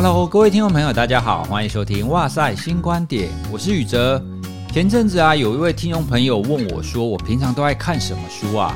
Hello，各位听众朋友，大家好，欢迎收听《哇塞新观点》，我是宇哲。前阵子啊，有一位听众朋友问我说：“我平常都爱看什么书啊？”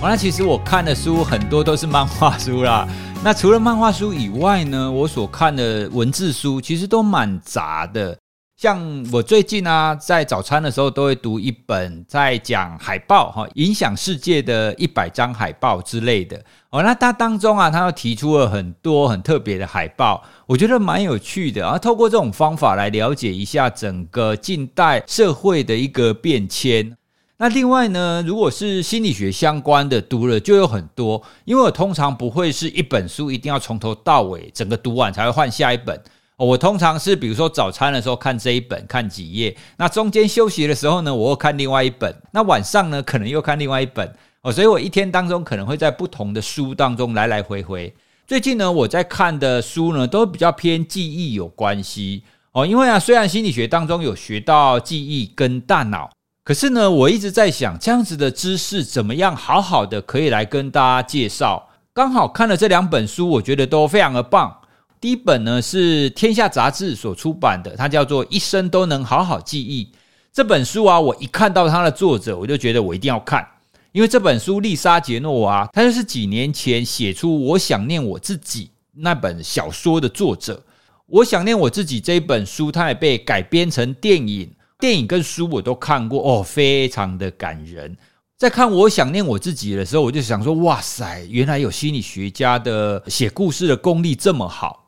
完了，其实我看的书很多都是漫画书啦。那除了漫画书以外呢，我所看的文字书其实都蛮杂的。像我最近啊，在早餐的时候都会读一本在讲海报哈，影响世界的一百张海报之类的哦。那它当中啊，它又提出了很多很特别的海报，我觉得蛮有趣的啊。透过这种方法来了解一下整个近代社会的一个变迁。那另外呢，如果是心理学相关的读了就有很多，因为我通常不会是一本书一定要从头到尾整个读完才会换下一本。我通常是比如说早餐的时候看这一本，看几页，那中间休息的时候呢，我会看另外一本，那晚上呢可能又看另外一本哦，所以我一天当中可能会在不同的书当中来来回回。最近呢，我在看的书呢都比较偏记忆有关系哦，因为啊，虽然心理学当中有学到记忆跟大脑，可是呢，我一直在想这样子的知识怎么样好好的可以来跟大家介绍。刚好看了这两本书，我觉得都非常的棒。第一本呢是天下杂志所出版的，它叫做《一生都能好好记忆》这本书啊，我一看到它的作者，我就觉得我一定要看，因为这本书丽莎杰诺娃，她就是几年前写出《我想念我自己》那本小说的作者。《我想念我自己》这本书，它也被改编成电影，电影跟书我都看过哦，非常的感人。在看《我想念我自己》的时候，我就想说，哇塞，原来有心理学家的写故事的功力这么好。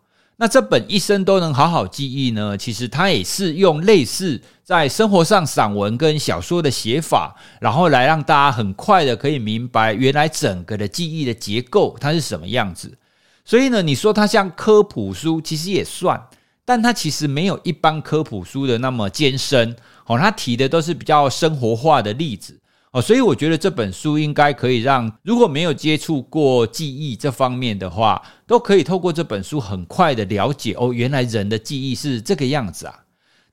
那这本一生都能好好记忆呢？其实它也是用类似在生活上散文跟小说的写法，然后来让大家很快的可以明白原来整个的记忆的结构它是什么样子。所以呢，你说它像科普书，其实也算，但它其实没有一般科普书的那么艰深。哦，它提的都是比较生活化的例子。哦，所以我觉得这本书应该可以让如果没有接触过记忆这方面的话，都可以透过这本书很快的了解哦，原来人的记忆是这个样子啊。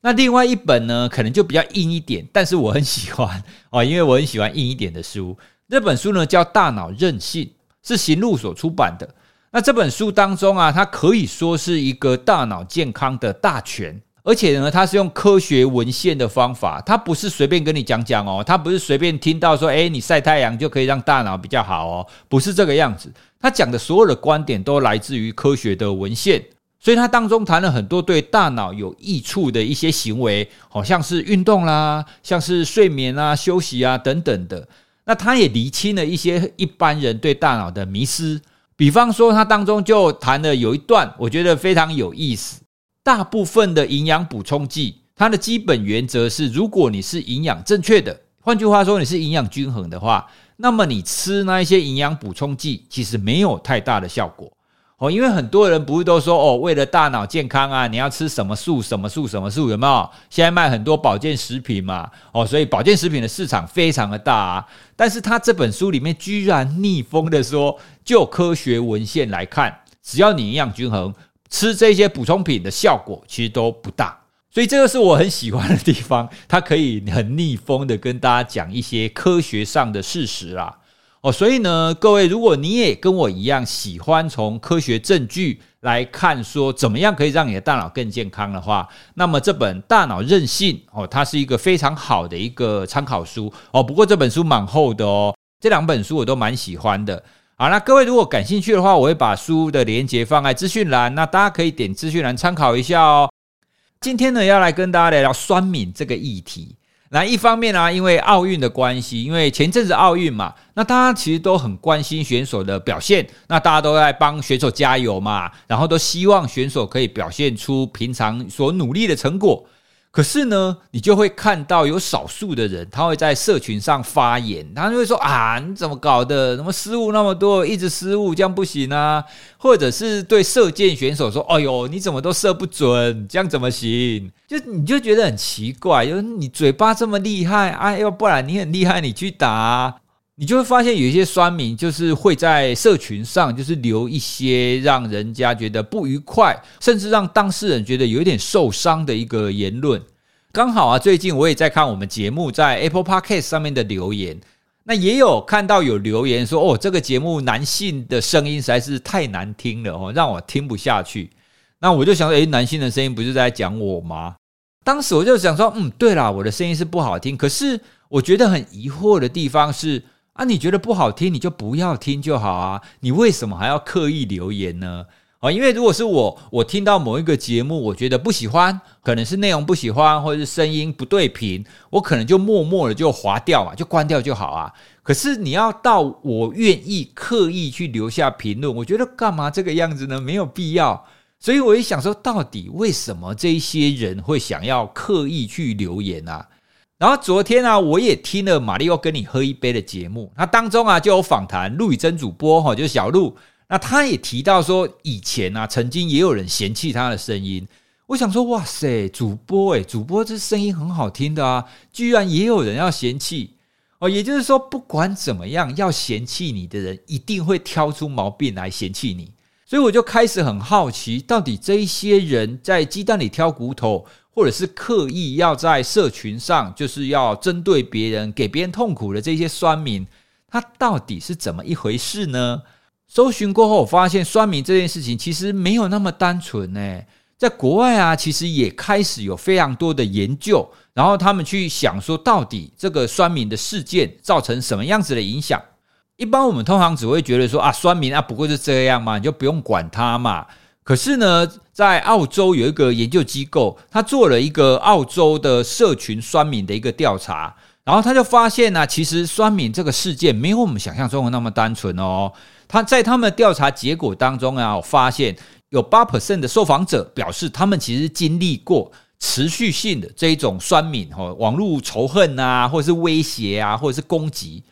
那另外一本呢，可能就比较硬一点，但是我很喜欢哦，因为我很喜欢硬一点的书。这本书呢叫《大脑韧性》，是行路所出版的。那这本书当中啊，它可以说是一个大脑健康的大全。而且呢，他是用科学文献的方法，他不是随便跟你讲讲哦，他不是随便听到说，诶，你晒太阳就可以让大脑比较好哦，不是这个样子。他讲的所有的观点都来自于科学的文献，所以他当中谈了很多对大脑有益处的一些行为，好像是运动啦，像是睡眠啊、休息啊等等的。那他也厘清了一些一般人对大脑的迷思，比方说，他当中就谈了有一段，我觉得非常有意思。大部分的营养补充剂，它的基本原则是，如果你是营养正确的，换句话说，你是营养均衡的话，那么你吃那一些营养补充剂，其实没有太大的效果哦。因为很多人不是都说哦，为了大脑健康啊，你要吃什么素、什么素、什么素，有没有？现在卖很多保健食品嘛，哦，所以保健食品的市场非常的大啊。但是他这本书里面居然逆风的说，就科学文献来看，只要你营养均衡。吃这些补充品的效果其实都不大，所以这个是我很喜欢的地方，它可以很逆风的跟大家讲一些科学上的事实啦。哦，所以呢，各位，如果你也跟我一样喜欢从科学证据来看说怎么样可以让你的大脑更健康的话，那么这本《大脑韧性》哦，它是一个非常好的一个参考书哦。不过这本书蛮厚的哦，这两本书我都蛮喜欢的。好，那各位如果感兴趣的话，我会把书的连接放在资讯栏，那大家可以点资讯栏参考一下哦。今天呢，要来跟大家聊聊酸敏这个议题。那一方面呢、因为奥运的关系，因为前阵子奥运嘛，那大家其实都很关心选手的表现，那大家都在帮选手加油嘛，然后都希望选手可以表现出平常所努力的成果。可是呢，你就会看到有少数的人，他会在社群上发言，他就会说啊，你怎么搞的？怎么失误那么多，一直失误，这样不行啊？或者是对射箭选手说，哎呦，你怎么都射不准，这样怎么行？就你就觉得很奇怪，就是你嘴巴这么厉害，哎呦，不然你很厉害，你去打。你就会发现有一些酸民，就是会在社群上，就是留一些让人家觉得不愉快，甚至让当事人觉得有点受伤的一个言论。刚好啊，最近我也在看我们节目在 Apple Podcast 上面的留言，那也有看到有留言说，哦，这个节目男性的声音实在是太难听了哦，让我听不下去。那我就想说，诶，男性的声音不是在讲我吗？当时我就想说，嗯，对啦，我的声音是不好听。可是我觉得很疑惑的地方是，啊，你觉得不好听，你就不要听就好啊，你为什么还要刻意留言呢？啊，因为如果是我，我听到某一个节目，我觉得不喜欢，可能是内容不喜欢，或者是声音不对频，我可能就默默的就划掉嘛，就关掉就好啊。可是你要到我愿意刻意去留下评论，我觉得干嘛这个样子呢？没有必要。所以我也想说，到底为什么这些人会想要刻意去留言啊？然后昨天啊，我也听了玛丽欧跟你喝一杯的节目，那当中啊就有访谈陆宇真主播哈，就是小陆。那他也提到说，以前啊，曾经也有人嫌弃他的声音。我想说，哇塞，主播诶，主播这声音很好听的啊，居然也有人要嫌弃哦。也就是说，不管怎么样，要嫌弃你的人，一定会挑出毛病来嫌弃你。所以我就开始很好奇，到底这一些人在鸡蛋里挑骨头，或者是刻意要在社群上，就是要针对别人，给别人痛苦的这些酸民，他到底是怎么一回事呢？搜寻过后，我发现酸民这件事情其实没有那么单纯呢。在国外啊，其实也开始有非常多的研究，然后他们去想说，到底这个酸民的事件造成什么样子的影响？一般我们通常只会觉得说啊，酸民啊，不过是这样嘛，你就不用管他嘛。可是呢，在澳洲有一个研究机构，他做了一个澳洲的社群酸民的一个调查，然后他就发现呢，其实酸民这个事件没有我们想象中的那么单纯哦。他在他们的调查结果当中啊，我发现有八 percent 的受访者表示，他们其实经历过持续性的这一种酸民哦，网络仇恨啊，或者是威胁啊，或者是攻击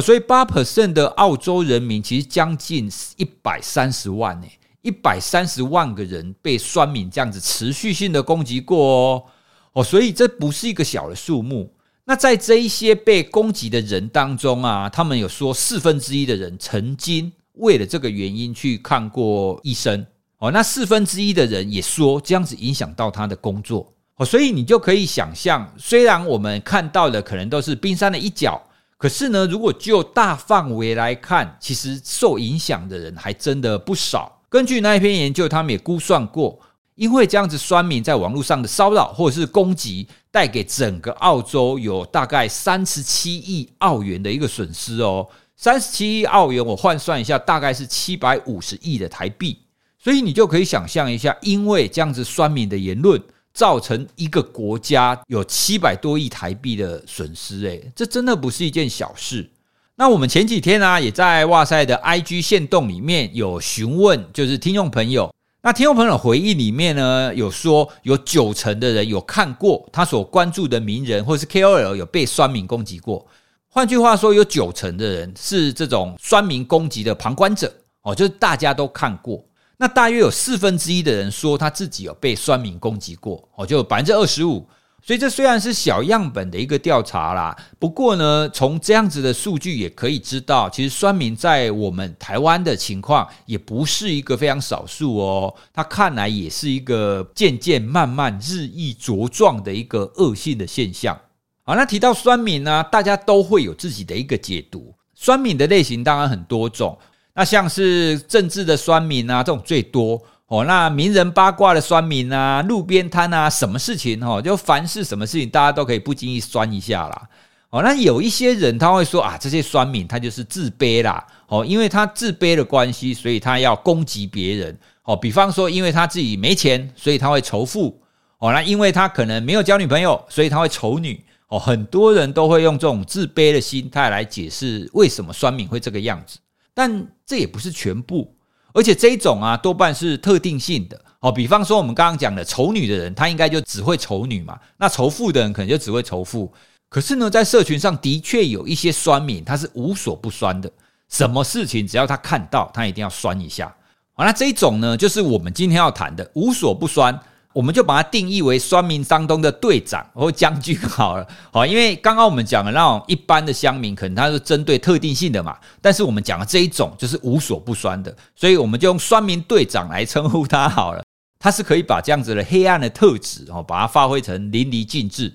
所以八 percent 的澳洲人民其实将近一百三十万呢，一百三十万个人被酸民这样子持续性的攻击过哦哦，所以这不是一个小的数目。那在这一些被攻击的人当中啊，他们有说四分之一的人曾经。为了这个原因去看过医生哦，那四分之一的人也说这样子影响到他的工作哦，所以你就可以想象，虽然我们看到的可能都是冰山的一角，可是呢，如果就大范围来看，其实受影响的人还真的不少。根据那一篇研究，他们也估算过，因为这样子酸民在网络上的骚扰或者是攻击，带给整个澳洲有大概三十七亿澳元的一个损失哦。三十七亿澳元，我换算一下，大概是七百五十亿的台币。所以你就可以想象一下，因为这样子酸民的言论，造成一个国家有七百多亿台币的损失，诶，这真的不是一件小事。那我们前几天啊，也在哇塞的 IG 线动里面有询问，就是听众朋友，那听众朋友回忆里面呢，有说有九成的人有看过他所关注的名人或是 KOL 有被酸民攻击过。换句话说，有九成的人是这种酸民攻击的旁观者哦，就是大家都看过。那大约有四分之一的人说他自己有被酸民攻击过哦，就百分之二十五。所以这虽然是小样本的一个调查啦，不过呢，从这样子的数据也可以知道，其实酸民在我们台湾的情况也不是一个非常少数哦。它看来也是一个渐渐、慢慢、日益茁壮的一个恶性的现象。好，那提到酸民呢，大家都会有自己的一个解读。酸民的类型当然很多种，那像是政治的酸民啊，这种最多哦。那名人八卦的酸民啊，路边摊啊，什么事情哦，就凡是什么事情，大家都可以不经意酸一下啦。哦，那有一些人他会说啊，这些酸民他就是自卑啦，哦，因为他自卑的关系，所以他要攻击别人。哦，比方说，因为他自己没钱，所以他会仇富。哦，那因为他可能没有交女朋友，所以他会仇女。哦，很多人都会用这种自卑的心态来解释为什么酸民会这个样子，但这也不是全部，而且这一种啊多半是特定性的。哦，比方说我们刚刚讲的仇女的人，他应该就只会仇女嘛，那仇富的人可能就只会仇富。可是呢，在社群上的确有一些酸民，他是无所不酸的，什么事情只要他看到，他一定要酸一下。好，那这一种呢，就是我们今天要谈的无所不酸。我们就把它定义为酸民当中的队长 或将军好了，好，因为刚刚我们讲的那种一般的乡民，可能他是针对特定性的嘛，但是我们讲的这一种就是无所不酸的，所以我们就用酸民队长来称呼他好了。他是可以把这样子的黑暗的特质哦，把它发挥成淋漓尽致。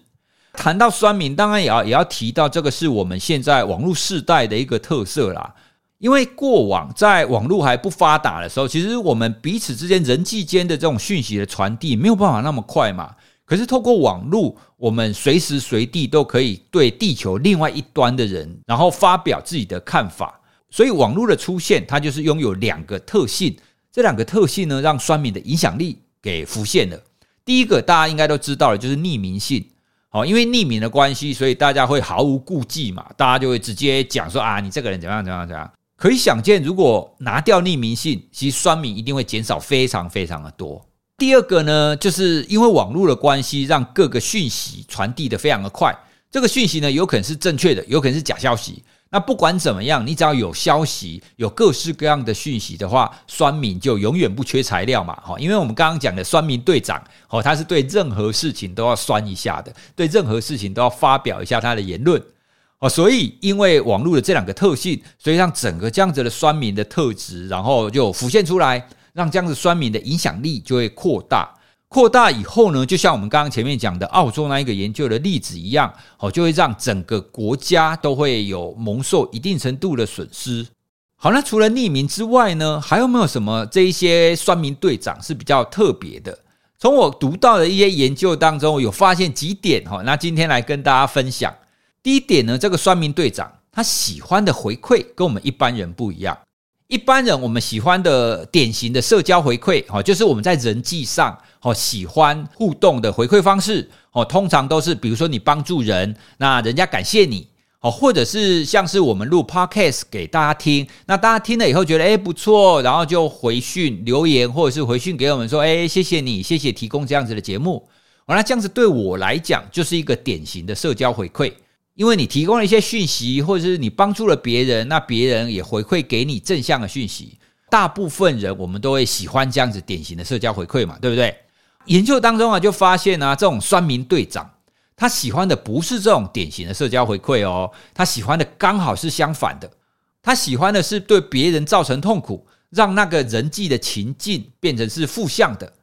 谈到酸民，当然也要也要提到这个是我们现在网络世代的一个特色啦。因为过往在网络还不发达的时候，其实我们彼此之间人际间的这种讯息的传递没有办法那么快嘛。可是透过网络，我们随时随地都可以对地球另外一端的人，然后发表自己的看法。所以网络的出现，它就是拥有两个特性。这两个特性呢，让酸民的影响力给浮现了。第一个大家应该都知道了，就是匿名性。好，因为匿名的关系，所以大家会毫无顾忌嘛，大家就会直接讲说啊，你这个人怎么样怎么样怎样。可以想见，如果拿掉匿名性，其实酸民一定会减少非常非常的多。第二个呢，就是因为网络的关系，让各个讯息传递得非常的快。这个讯息呢，有可能是正确的，有可能是假消息。那不管怎么样，你只要有消息，有各式各样的讯息的话，酸民就永远不缺材料嘛。哈，因为我们刚刚讲的酸民队长，哦，他是对任何事情都要酸一下的，对任何事情都要发表一下他的言论。哦，所以因为网络的这两个特性，所以让整个这样子的酸民的特质，然后就浮现出来，让这样子酸民的影响力就会扩大。扩大以后呢，就像我们刚刚前面讲的澳洲那一个研究的例子一样，哦，就会让整个国家都会有蒙受一定程度的损失。好，那除了匿名之外呢，还有没有什么这一些酸民队长是比较特别的？从我读到的一些研究当中，有发现几点哈。那今天来跟大家分享。第一点呢，这个算命队长他喜欢的回馈跟我们一般人不一样。一般人我们喜欢的典型的社交回馈，哈，就是我们在人际上，哈，喜欢互动的回馈方式，哦，通常都是比如说你帮助人，那人家感谢你，哦，或者是像是我们录 podcast 给大家听，那大家听了以后觉得诶不错，然后就回讯留言，或者是回讯给我们说，诶谢谢你，谢谢提供这样子的节目，完了这样子对我来讲就是一个典型的社交回馈。因为你提供了一些讯息，或者是你帮助了别人，那别人也回馈给你正向的讯息。大部分人我们都会喜欢这样子典型的社交回馈嘛，对不对？研究当中啊，就发现啊，这种酸民队长他喜欢的不是这种典型的社交回馈哦，他喜欢的刚好是相反的，他喜欢的是对别人造成痛苦，让那个人际的情境变成是负向的。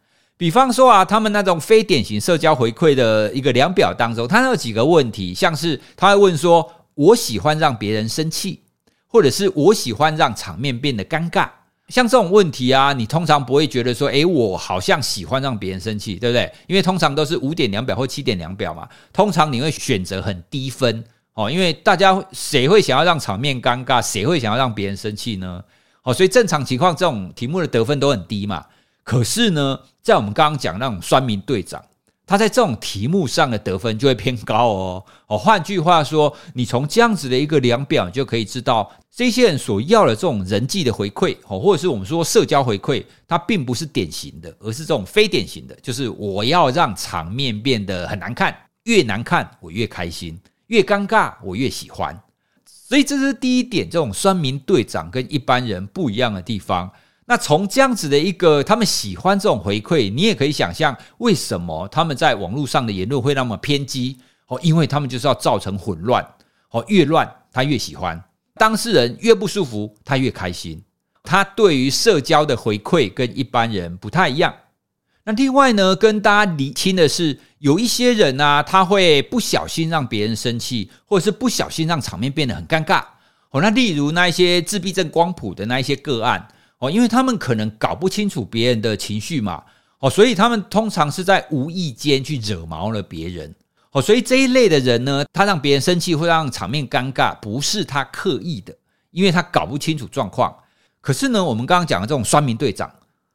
比方说啊，他们那种非典型社交回馈的一个量表当中，他有几个问题，像是他会问说：“我喜欢让别人生气，或者是我喜欢让场面变得尴尬。”像这种问题啊，你通常不会觉得说：“诶，我好像喜欢让别人生气，对不对？”因为通常都是五点量表或七点量表嘛，通常你会选择很低分哦，因为大家谁会想要让场面尴尬，谁会想要让别人生气呢？哦，所以正常情况，这种题目的得分都很低嘛。可是呢，在我们刚刚讲那种酸民队长，他在这种题目上的得分就会偏高哦。哦，换句话说，你从这样子的一个量表，你就可以知道这些人所要的这种人际的回馈，哦，或者是我们说社交回馈，它并不是典型的，而是这种非典型的，就是我要让场面变得很难看，越难看我越开心，越尴尬我越喜欢。所以这是第一点，这种酸民队长跟一般人不一样的地方。那从这样子的一个他们喜欢这种回馈，你也可以想象为什么他们在网络上的言论会那么偏激哦，因为他们就是要造成混乱哦，越乱他越喜欢，当事人越不舒服他越开心。他对于社交的回馈跟一般人不太一样。那另外呢，跟大家厘清的是，有一些人呢，他会不小心让别人生气，或者是不小心让场面变得很尴尬哦。那例如那一些自闭症光谱的那一些个案。哦，因为他们可能搞不清楚别人的情绪嘛，哦，所以他们通常是在无意间去惹毛了别人，哦，所以这一类的人呢，他让别人生气，会让场面尴尬，不是他刻意的，因为他搞不清楚状况。可是呢，我们刚刚讲的这种酸民队长，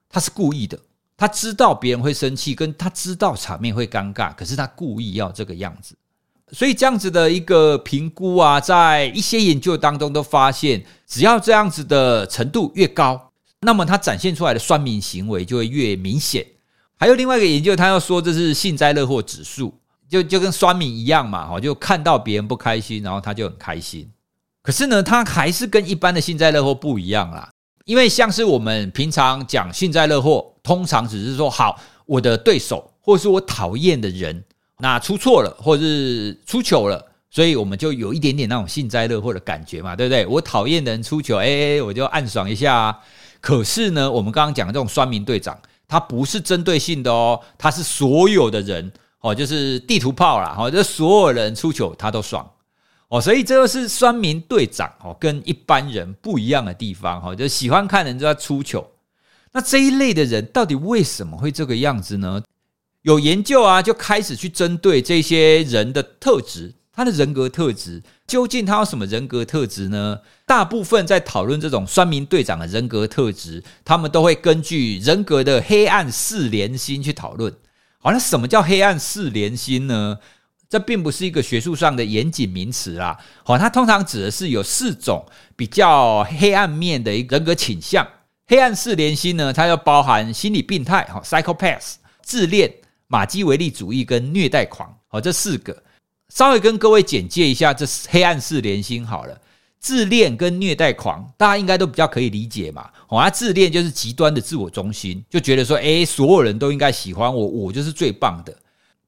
他是故意的，他知道别人会生气，跟他知道场面会尴尬，可是他故意要这个样子。所以这样子的一个评估啊，在一些研究当中都发现，只要这样子的程度越高。那么他展现出来的酸民行为就会越明显。还有另外一个研究，他要说这是幸灾乐祸指数，就就跟酸民一样嘛，哈，就看到别人不开心，然后他就很开心。可是呢，他还是跟一般的幸灾乐祸不一样啦。因为像是我们平常讲幸灾乐祸，通常只是说好，我的对手或是我讨厌的人，那出错了，或是出糗了。所以我们就有一点点那种幸灾乐祸的感觉嘛，对不对？我讨厌的人出糗，哎，我就暗爽一下啊。可是呢，我们刚刚讲的这种酸民队长，他不是针对性的哦，他是所有的人哦，就是地图炮啦，哦，这所有人出糗他都爽哦，所以这就是酸民队长哦，跟一般人不一样的地方哈，就喜欢看人家出糗。那这一类的人到底为什么会这个样子呢？有研究啊，就开始去针对这些人的特质，他的人格特质，究竟他有什么人格特质呢？大部分在讨论这种酸民队长的人格特质，他们都会根据人格的黑暗四连星去讨论。好，那什么叫黑暗四连星呢？这并不是一个学术上的严谨名词啦。好，它通常指的是有四种比较黑暗面的一个人格倾向。黑暗四连星呢，它要包含心理病态、哈 psychopath、自恋。马基维利主义跟虐待狂，好，这四个稍微跟各位简介一下，这黑暗四连星好了。自恋跟虐待狂，大家应该都比较可以理解嘛。好，那自恋就是极端的自我中心，就觉得说，诶，所有人都应该喜欢我，我就是最棒的。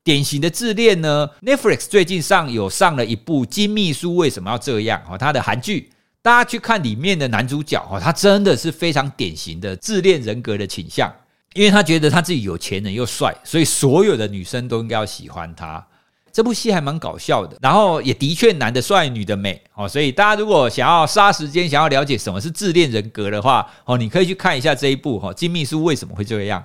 典型的自恋呢，Netflix 最近上有上了一部《金秘书为什么要这样》哦，他的韩剧，大家去看里面的男主角哦，他真的是非常典型的自恋人格的倾向。因为他觉得他自己有钱人又帅，所以所有的女生都应该要喜欢他。这部戏还蛮搞笑的，然后也的确男的帅，女的美哦。所以大家如果想要杀时间，想要了解什么是自恋人格的话，哦，你可以去看一下这一部哈。金秘书为什么会这样？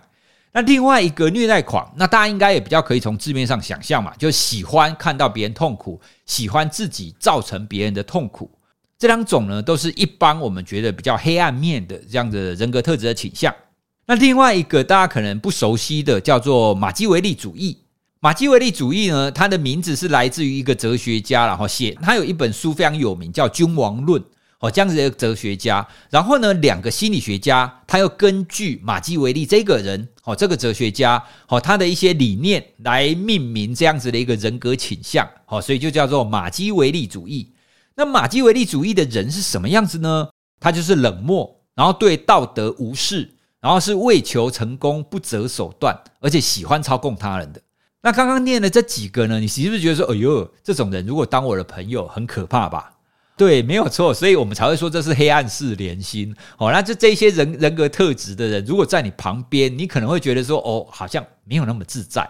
那另外一个虐待狂，那大家应该也比较可以从字面上想象嘛，就喜欢看到别人痛苦，喜欢自己造成别人的痛苦。这两种呢，都是一般我们觉得比较黑暗面的这样的人格特质的倾向。那另外一个大家可能不熟悉的叫做马基维利主义。马基维利主义呢，它的名字是来自于一个哲学家，然后写他有一本书非常有名，叫《君王论》哦，这样子的一个哲学家。然后呢，两个心理学家，他又根据马基维利这个人哦，这个哲学家哦，他的一些理念来命名这样子的一个人格倾向哦，所以就叫做马基维利主义。那马基维利主义的人是什么样子呢？他就是冷漠，然后对道德无视。然后是为求成功不择手段，而且喜欢操控他人的。那刚刚念的这几个呢，你是不是觉得说，哎呦，这种人如果当我的朋友很可怕吧？对，没有错，所以我们才会说这是黑暗四连心。哦，那就这些人人格特质的人，如果在你旁边，你可能会觉得说，哦，好像没有那么自在。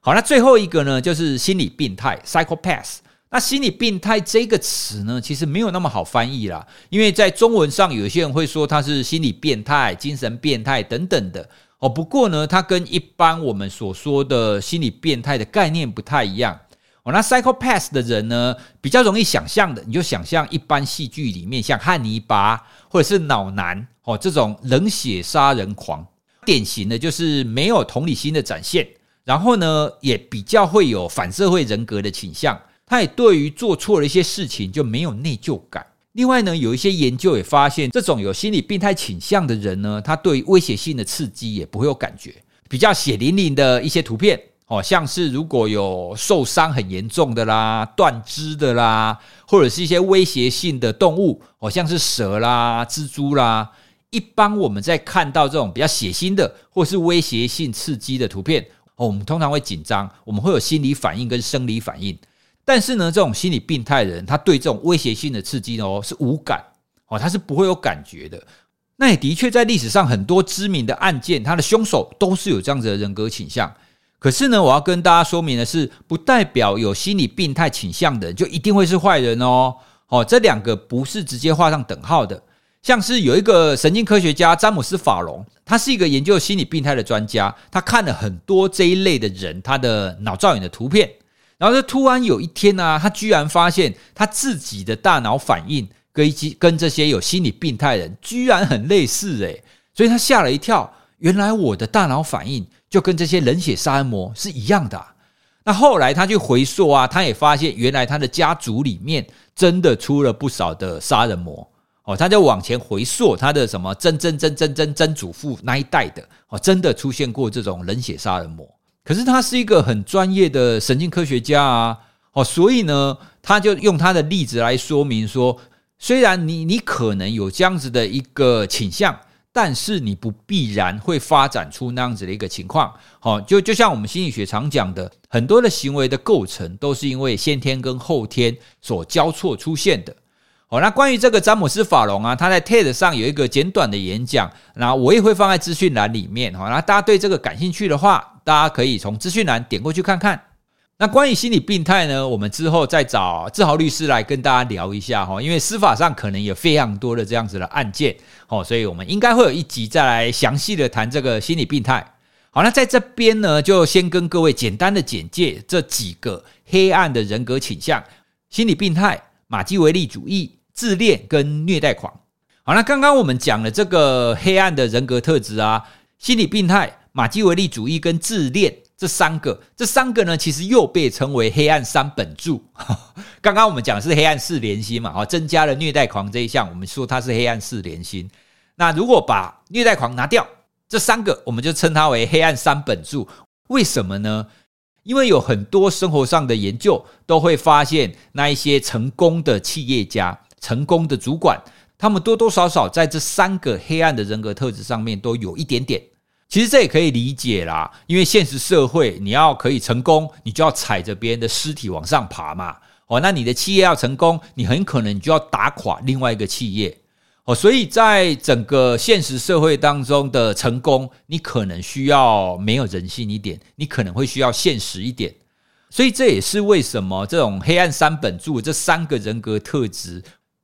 好，那最后一个呢，就是心理病态 （psychopath）。那心理病态这个词呢，其实没有那么好翻译啦，因为在中文上有些人会说他是心理变态、精神变态等等的哦。不过呢，它跟一般我们所说的心理变态的概念不太一样哦。那 psychopath 的人呢，比较容易想象的，你就想象一般戏剧里面像汉尼拔或者是脑男哦这种冷血杀人狂，典型的就是没有同理心的展现，然后呢，也比较会有反社会人格的倾向。他也对于做错了一些事情就没有内疚感。另外呢，有一些研究也发现，这种有心理病态倾向的人呢，他对威胁性的刺激也不会有感觉。比较血淋淋的一些图片，哦，像是如果有受伤很严重的啦、断肢的啦，或者是一些威胁性的动物，哦，像是蛇啦、蜘蛛啦，一般我们在看到这种比较血腥的或是威胁性刺激的图片，哦，我们通常会紧张，我们会有心理反应跟生理反应。但是呢，这种心理病态的人，他对这种威胁性的刺激哦是无感哦，他是不会有感觉的。那也的确在历史上很多知名的案件，他的凶手都是有这样子的人格倾向。可是呢，我要跟大家说明的是，不代表有心理病态倾向的人就一定会是坏人哦。哦，这两个不是直接画上等号的。像是有一个神经科学家詹姆斯·法隆，他是一个研究心理病态的专家，他看了很多这一类的人他的脑造影的图片。然后就突然有一天呢、啊，他居然发现他自己的大脑反应跟一些跟这些有心理病态人居然很类似诶，所以他吓了一跳。原来我的大脑反应就跟这些冷血杀人魔是一样的、那后来他去回溯啊，他也发现原来他的家族里面真的出了不少的杀人魔哦。他就往前回溯他的什么曾曾曾曾曾曾祖父那一代的哦，真的出现过这种冷血杀人魔。可是他是一个很专业的神经科学家啊，哦，所以呢，他就用他的例子来说明说，虽然你你可能有这样子的一个倾向，但是你不必然会发展出那样子的一个情况。好，就就像我们心理学常讲的，很多的行为的构成都是因为先天跟后天所交错出现的。好，那关于这个詹姆斯·法隆啊，他在 TED 上有一个简短的演讲，那我也会放在资讯栏里面。好，那大家对这个感兴趣的话，大家可以从资讯栏点过去看看。那关于心理病态呢，我们之后再找志豪律师来跟大家聊一下哈，因为司法上可能有非常多的这样子的案件哦，所以我们应该会有一集再来详细的谈这个心理病态。好，那在这边呢，就先跟各位简单的简介这几个黑暗的人格倾向：心理病态、马基维利主义、自恋跟虐待狂。好，那刚刚我们讲了这个黑暗的人格特质啊，心理病态、马基维利主义跟自恋。这三个，这三个呢，其实又被称为黑暗三本柱。刚刚我们讲的是黑暗四连心嘛，增加了虐待狂这一项，我们说它是黑暗四连心。那如果把虐待狂拿掉，这三个我们就称它为黑暗三本柱。为什么呢？因为有很多生活上的研究都会发现，那一些成功的企业家、成功的主管，他们多多少少在这三个黑暗的人格特质上面都有一点点。其实这也可以理解啦，因为现实社会你要可以成功，你就要踩着别人的尸体往上爬嘛。哦，那你的企业要成功，你很可能就要打垮另外一个企业。哦，所以在整个现实社会当中的成功，你可能需要没有人性一点，你可能会需要现实一点。所以这也是为什么这种黑暗三本柱这三个人格特质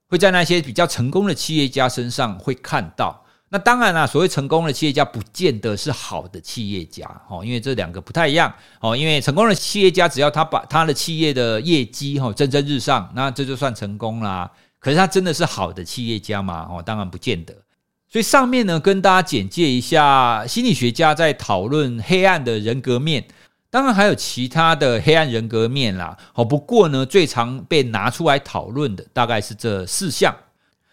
会在那些比较成功的企业家身上会看到。那当然啦，所谓成功的企业家，不见得是好的企业家哦，因为这两个不太一样哦。因为成功的企业家，只要他把他的企业的业绩哈蒸蒸日上，那这就算成功啦。可是他真的是好的企业家吗？哦，当然不见得。所以上面呢，跟大家简介一下心理学家在讨论黑暗的人格面，当然还有其他的黑暗人格面啦。哦，不过呢，最常被拿出来讨论的大概是这四项。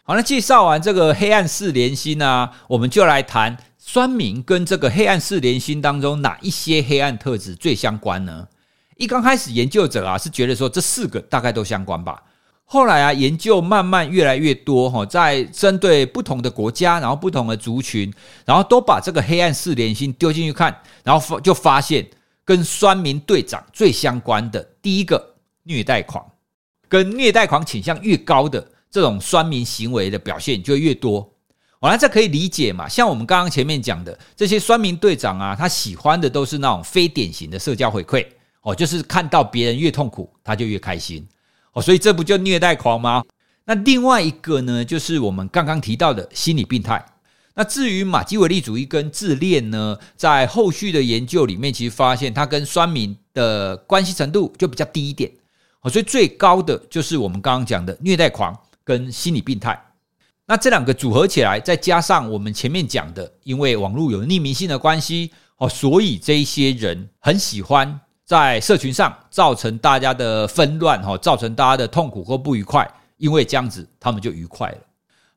好，那介绍完这个黑暗四连星啊，我们就来谈酸民跟这个黑暗四连星当中哪一些黑暗特质最相关呢？一刚开始研究者啊是觉得说这四个大概都相关吧，后来啊研究慢慢越来越多哈，在针对不同的国家，然后不同的族群，然后都把这个黑暗四连星丢进去看，然后发就发现跟酸民队长最相关的第一个虐待狂，跟虐待狂倾向越高的。这种酸民行为的表现就越多，我来这可以理解嘛？像我们刚刚前面讲的这些酸民队长啊，他喜欢的都是那种非典型的社交回馈哦，就是看到别人越痛苦，他就越开心哦，所以这不就虐待狂吗？那另外一个呢，就是我们刚刚提到的心理病态。那至于马基维利主义跟自恋呢，在后续的研究里面，其实发现它跟酸民的关系程度就比较低一点哦，所以最高的就是我们刚刚讲的虐待狂。跟心理病态，那这两个组合起来，再加上我们前面讲的，因为网络有匿名性的关系哦，所以这一些人很喜欢在社群上造成大家的纷乱哈，造成大家的痛苦或不愉快，因为这样子他们就愉快了。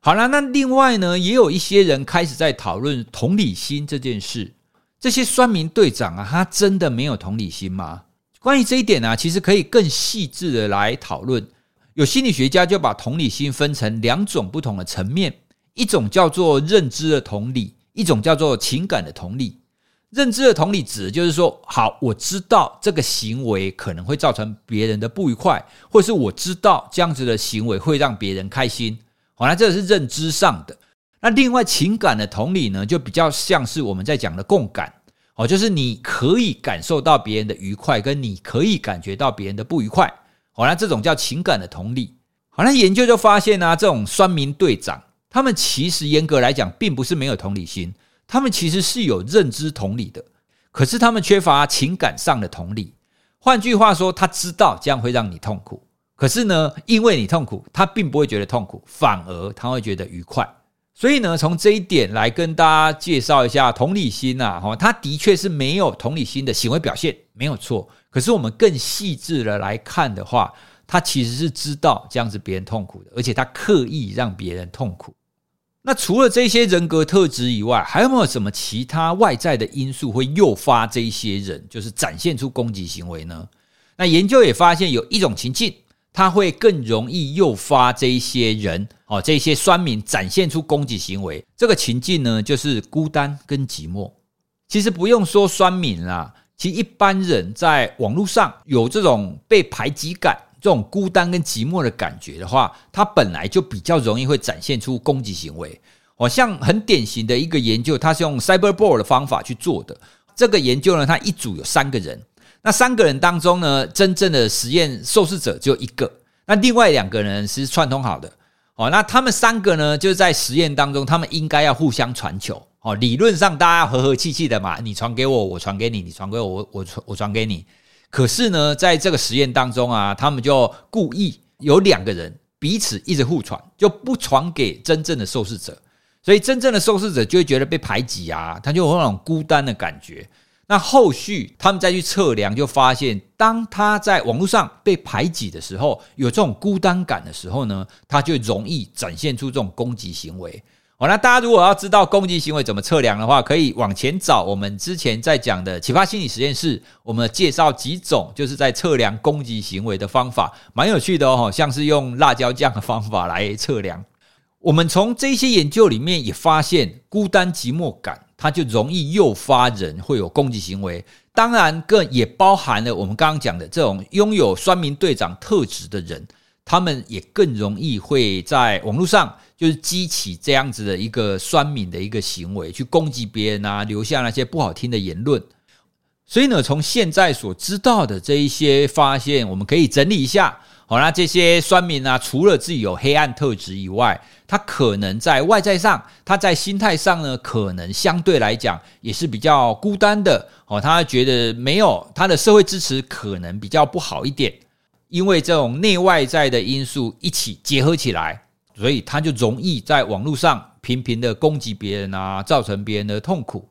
好了，那另外呢，也有一些人开始在讨论同理心这件事。这些酸民队长啊，他真的没有同理心吗？关于这一点呢，其实可以更细致的来讨论。有心理学家就把同理心分成两种不同的层面，一种叫做认知的同理，一种叫做情感的同理。认知的同理指的就是说，好，我知道这个行为可能会造成别人的不愉快，或是我知道这样子的行为会让别人开心。好，那这是认知上的。那另外情感的同理呢，就比较像是我们在讲的共感，哦，就是你可以感受到别人的愉快，跟你可以感觉到别人的不愉快。好，那这种叫情感的同理。好，那研究就发现呢、啊，这种酸民队长，他们其实严格来讲，并不是没有同理心，他们其实是有认知同理的，可是他们缺乏情感上的同理。换句话说，他知道这样会让你痛苦，可是呢，因为你痛苦，他并不会觉得痛苦，反而他会觉得愉快。所以呢，从这一点来跟大家介绍一下同理心呐，哈，他的确是没有同理心的行为表现，没有错。可是我们更细致的来看的话，他其实是知道这样子别人痛苦的，而且他刻意让别人痛苦。那除了这些人格特质以外，还有没有什么其他外在的因素会诱发这一些人就是展现出攻击行为呢？那研究也发现有一种情境，它会更容易诱发这一些人哦，这些酸民展现出攻击行为。这个情境呢，就是孤单跟寂寞。其实不用说酸民啦。其实一般人在网络上有这种被排挤感、这种孤单跟寂寞的感觉的话，他本来就比较容易会展现出攻击行为。哦，像很典型的一个研究，它是用 Cyberbullying 的方法去做的。这个研究呢，它一组有三个人，那三个人当中呢，真正的实验受试者只有一个，那另外两个人是串通好的。哦，那他们三个呢，就是在实验当中，他们应该要互相传球。哦，理论上大家和和气气的嘛，你传给我，我传给你，你传给我，我我传我传给你。可是呢，在这个实验当中啊，他们就故意有两个人彼此一直互传，就不传给真正的受试者，所以真正的受试者就会觉得被排挤啊，他就有那种孤单的感觉。那后续他们再去测量，就发现当他在网络上被排挤的时候，有这种孤单感的时候呢，他就容易展现出这种攻击行为。好，那大家如果要知道攻击行为怎么测量的话，可以往前找我们之前在讲的启发心理实验室，我们介绍几种就是在测量攻击行为的方法，蛮有趣的哦，像是用辣椒酱的方法来测量。我们从这些研究里面也发现，孤单寂寞感它就容易诱发人会有攻击行为，当然更也包含了我们刚刚讲的这种拥有酸民队长特质的人。他们也更容易会在网络上就是激起这样子的一个酸民的一个行为，去攻击别人啊，留下那些不好听的言论。所以呢，从现在所知道的这一些发现，我们可以整理一下。好，那这些酸民啊，除了自己有黑暗特质以外，他可能在外在上，他在心态上呢，可能相对来讲也是比较孤单的。哦，他觉得没有他的社会支持，可能比较不好一点。因为这种内外在的因素一起结合起来，所以他就容易在网络上频频的攻击别人啊，造成别人的痛苦。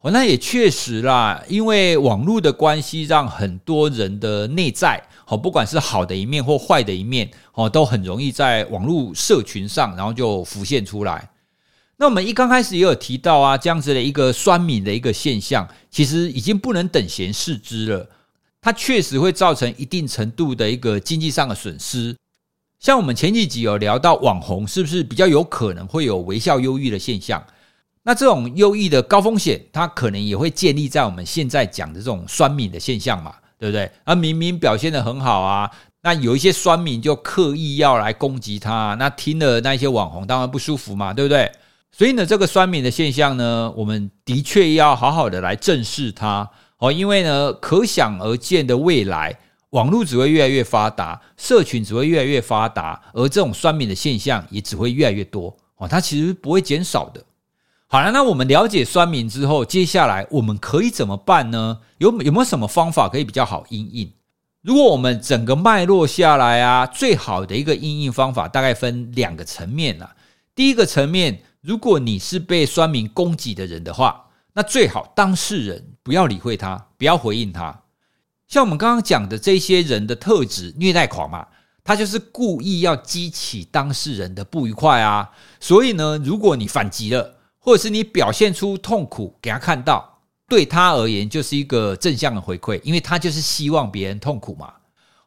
哦，那也确实啦，因为网络的关系，让很多人的内在，哦，不管是好的一面或坏的一面，哦，都很容易在网络社群上，然后就浮现出来。那我们一刚开始也有提到啊，这样子的一个酸敏的一个现象，其实已经不能等闲视之了。它确实会造成一定程度的一个经济上的损失，像我们前几集有聊到网红是不是比较有可能会有微笑忧郁的现象？那这种优异的高风险，它可能也会建立在我们现在讲的这种酸敏的现象嘛，对不对？而明明表现得很好啊，那有一些酸敏就刻意要来攻击他，那听了那些网红当然不舒服嘛，对不对？所以呢，这个酸敏的现象呢，我们的确要好好的来正视它。哦，因为呢，可想而知的未来，网络只会越来越发达，社群只会越来越发达，而这种酸敏的现象也只会越来越多。哦，它其实不会减少的。好了，那我们了解酸民之后，接下来我们可以怎么办呢？有有没有什么方法可以比较好因应？如果我们整个脉络下来啊，最好的一个因应方法大概分两个层面啊。第一个层面，如果你是被酸民攻击的人的话。那最好当事人不要理会他，不要回应他。像我们刚刚讲的这些人的特质，虐待狂嘛，他就是故意要激起当事人的不愉快啊。所以呢，如果你反击了，或者是你表现出痛苦给他看到，对他而言就是一个正向的回馈，因为他就是希望别人痛苦嘛。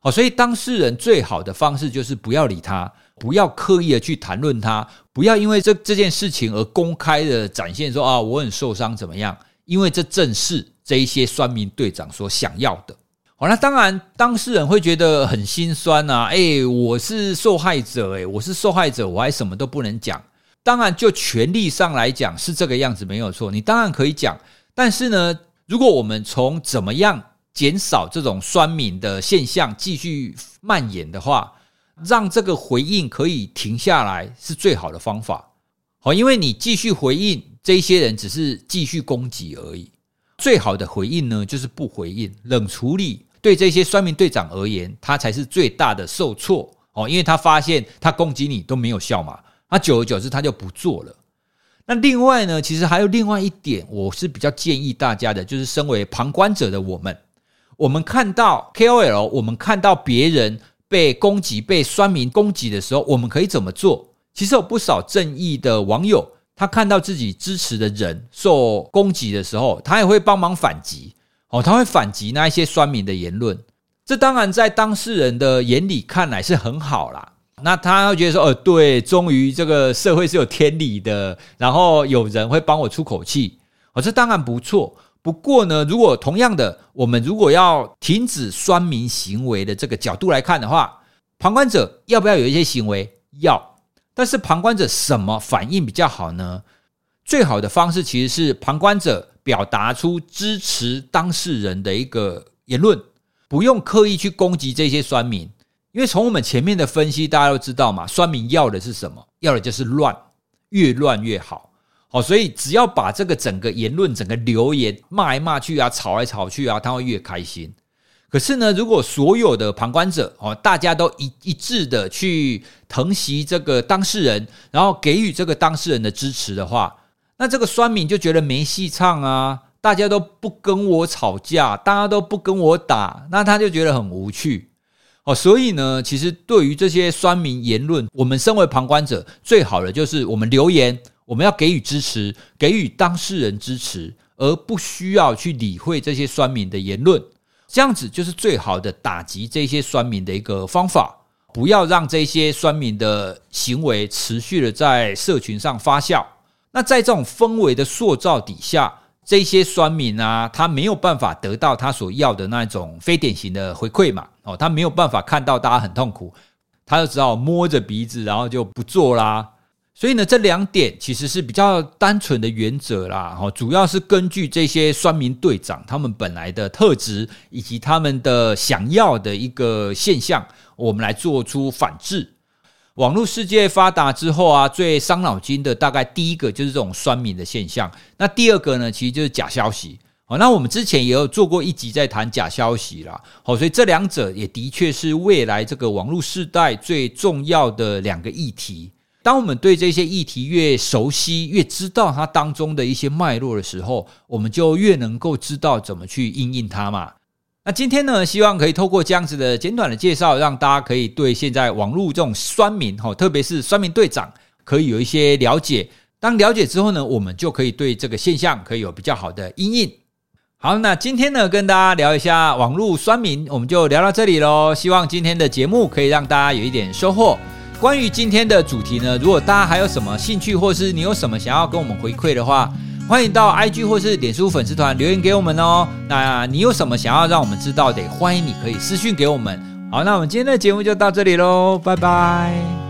好，所以当事人最好的方式就是不要理他。不要刻意的去谈论他，不要因为这这件事情而公开的展现说啊，我很受伤怎么样？因为这正是这一些酸民队长所想要的。好，那当然当事人会觉得很心酸啊，诶，我是受害者，诶，我是受害者，我还什么都不能讲。当然，就权力上来讲是这个样子没有错，你当然可以讲。但是呢，如果我们从怎么样减少这种酸民的现象继续蔓延的话，让这个回应可以停下来是最好的方法。好，因为你继续回应这些人，只是继续攻击而已。最好的回应呢，就是不回应，冷处理。对这些酸民队长而言，他才是最大的受挫哦，因为他发现他攻击你都没有效嘛，那久而久之他就不做了。那另外呢，其实还有另外一点，我是比较建议大家的，就是身为旁观者的我们，我们看到 KOL，我们看到别人。被攻击、被酸民攻击的时候，我们可以怎么做？其实有不少正义的网友，他看到自己支持的人受攻击的时候，他也会帮忙反击。哦，他会反击那一些酸民的言论。这当然在当事人的眼里看来是很好啦。那他会觉得说：“哦，对，终于这个社会是有天理的，然后有人会帮我出口气。”哦，这当然不错。不过呢，如果同样的，我们如果要停止酸民行为的这个角度来看的话，旁观者要不要有一些行为？要。但是旁观者什么反应比较好呢？最好的方式其实是旁观者表达出支持当事人的一个言论，不用刻意去攻击这些酸民，因为从我们前面的分析，大家都知道嘛，酸民要的是什么？要的就是乱，越乱越好。好，所以只要把这个整个言论、整个留言骂来骂去啊，吵来吵去啊，他会越开心。可是呢，如果所有的旁观者哦，大家都一一致的去疼惜这个当事人，然后给予这个当事人的支持的话，那这个酸民就觉得没戏唱啊！大家都不跟我吵架，大家都不跟我打，那他就觉得很无趣哦。所以呢，其实对于这些酸民言论，我们身为旁观者，最好的就是我们留言，我们要给予支持，给予当事人支持，而不需要去理会这些酸民的言论。这样子就是最好的打击这些酸民的一个方法，不要让这些酸民的行为持续的在社群上发酵。那在这种氛围的塑造底下，这些酸民啊，他没有办法得到他所要的那种非典型的回馈嘛，哦，他没有办法看到大家很痛苦，他就只好摸着鼻子，然后就不做啦。所以呢，这两点其实是比较单纯的原则啦，哈，主要是根据这些酸民队长他们本来的特质以及他们的想要的一个现象，我们来做出反制。网络世界发达之后啊，最伤脑筋的大概第一个就是这种酸民的现象，那第二个呢，其实就是假消息。好，那我们之前也有做过一集在谈假消息啦，好，所以这两者也的确是未来这个网络世代最重要的两个议题。当我们对这些议题越熟悉，越知道它当中的一些脉络的时候，我们就越能够知道怎么去应应它嘛。那今天呢，希望可以透过这样子的简短的介绍，让大家可以对现在网络这种酸民，特别是酸民队长，可以有一些了解。当了解之后呢，我们就可以对这个现象可以有比较好的因应。好，那今天呢，跟大家聊一下网络酸民，我们就聊到这里喽。希望今天的节目可以让大家有一点收获。关于今天的主题呢，如果大家还有什么兴趣，或是你有什么想要跟我们回馈的话，欢迎到 IG 或是脸书粉丝团留言给我们哦。那你有什么想要让我们知道的，欢迎你可以私讯给我们。好，那我们今天的节目就到这里喽，拜拜。